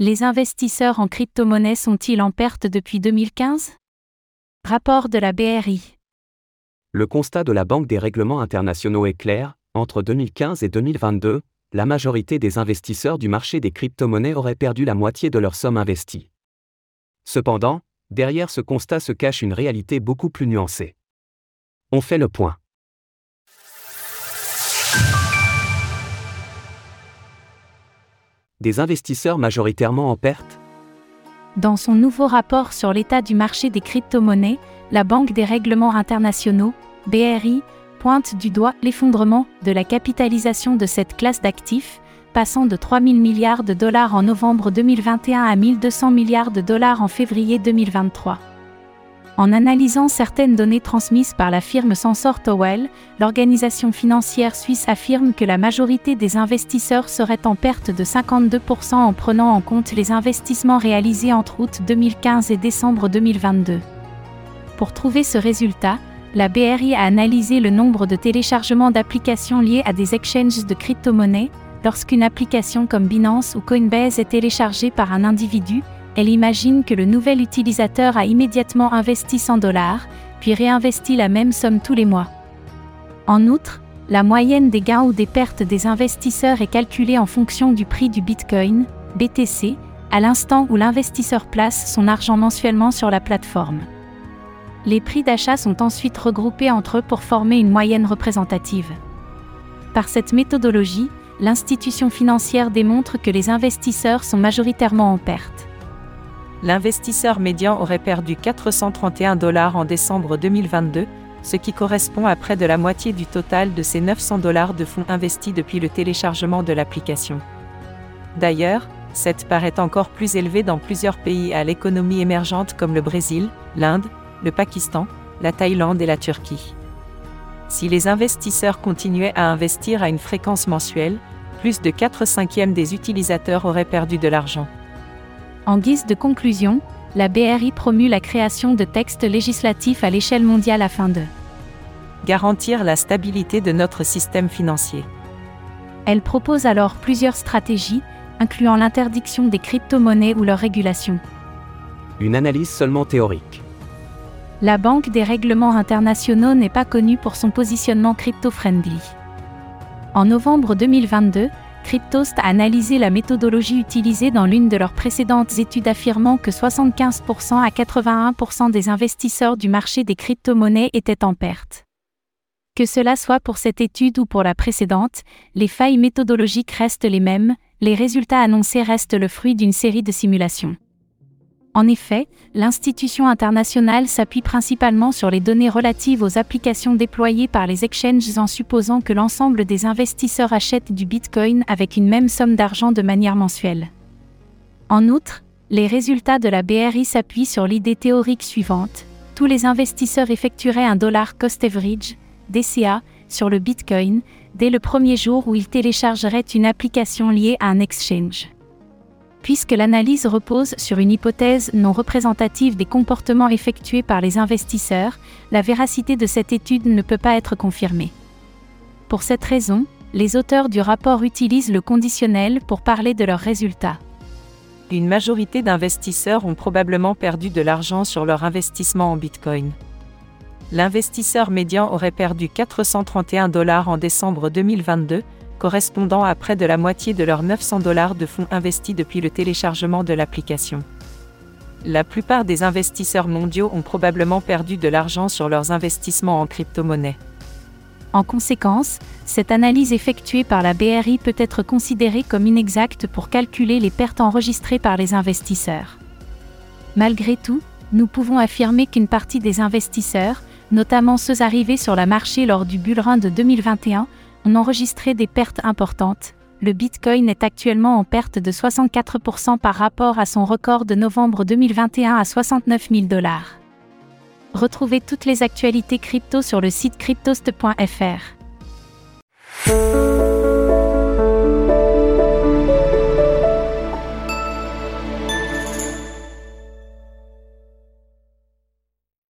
Les investisseurs en crypto-monnaie sont-ils en perte depuis 2015 Rapport de la BRI. Le constat de la Banque des règlements internationaux est clair, entre 2015 et 2022, la majorité des investisseurs du marché des crypto-monnaies auraient perdu la moitié de leur somme investie. Cependant, derrière ce constat se cache une réalité beaucoup plus nuancée. On fait le point. Des investisseurs majoritairement en perte? Dans son nouveau rapport sur l'état du marché des crypto-monnaies, la Banque des règlements internationaux, BRI, pointe du doigt l'effondrement de la capitalisation de cette classe d'actifs, passant de 3 000 milliards de dollars en novembre 2021 à 1 200 milliards de dollars en février 2023. En analysant certaines données transmises par la firme Sensor Towell, l'organisation financière suisse affirme que la majorité des investisseurs seraient en perte de 52% en prenant en compte les investissements réalisés entre août 2015 et décembre 2022. Pour trouver ce résultat, la BRI a analysé le nombre de téléchargements d'applications liées à des exchanges de crypto-monnaies. Lorsqu'une application comme Binance ou Coinbase est téléchargée par un individu, elle imagine que le nouvel utilisateur a immédiatement investi 100 dollars, puis réinvesti la même somme tous les mois. En outre, la moyenne des gains ou des pertes des investisseurs est calculée en fonction du prix du Bitcoin, BTC, à l'instant où l'investisseur place son argent mensuellement sur la plateforme. Les prix d'achat sont ensuite regroupés entre eux pour former une moyenne représentative. Par cette méthodologie, l'institution financière démontre que les investisseurs sont majoritairement en perte. L'investisseur médian aurait perdu 431 dollars en décembre 2022, ce qui correspond à près de la moitié du total de ces 900 dollars de fonds investis depuis le téléchargement de l'application. D'ailleurs, cette part est encore plus élevée dans plusieurs pays à l'économie émergente comme le Brésil, l'Inde, le Pakistan, la Thaïlande et la Turquie. Si les investisseurs continuaient à investir à une fréquence mensuelle, plus de 4 cinquièmes des utilisateurs auraient perdu de l'argent. En guise de conclusion, la BRI promue la création de textes législatifs à l'échelle mondiale afin de garantir la stabilité de notre système financier. Elle propose alors plusieurs stratégies, incluant l'interdiction des crypto-monnaies ou leur régulation. Une analyse seulement théorique. La Banque des règlements internationaux n'est pas connue pour son positionnement crypto-friendly. En novembre 2022, Cryptost a analysé la méthodologie utilisée dans l'une de leurs précédentes études affirmant que 75% à 81% des investisseurs du marché des crypto-monnaies étaient en perte. Que cela soit pour cette étude ou pour la précédente, les failles méthodologiques restent les mêmes, les résultats annoncés restent le fruit d'une série de simulations. En effet, l'institution internationale s'appuie principalement sur les données relatives aux applications déployées par les exchanges en supposant que l'ensemble des investisseurs achètent du Bitcoin avec une même somme d'argent de manière mensuelle. En outre, les résultats de la BRI s'appuient sur l'idée théorique suivante. Tous les investisseurs effectueraient un dollar cost average, DCA, sur le Bitcoin, dès le premier jour où ils téléchargeraient une application liée à un exchange. Puisque l'analyse repose sur une hypothèse non représentative des comportements effectués par les investisseurs, la véracité de cette étude ne peut pas être confirmée. Pour cette raison, les auteurs du rapport utilisent le conditionnel pour parler de leurs résultats. Une majorité d'investisseurs ont probablement perdu de l'argent sur leur investissement en Bitcoin. L'investisseur médian aurait perdu 431 dollars en décembre 2022, correspondant à près de la moitié de leurs 900 dollars de fonds investis depuis le téléchargement de l'application. La plupart des investisseurs mondiaux ont probablement perdu de l'argent sur leurs investissements en crypto-monnaie. En conséquence, cette analyse effectuée par la BRI peut être considérée comme inexacte pour calculer les pertes enregistrées par les investisseurs. Malgré tout, nous pouvons affirmer qu'une partie des investisseurs, notamment ceux arrivés sur la marché lors du bull run de 2021, ont enregistré des pertes importantes. Le Bitcoin est actuellement en perte de 64% par rapport à son record de novembre 2021 à 69 000 dollars. Retrouvez toutes les actualités crypto sur le site cryptost.fr.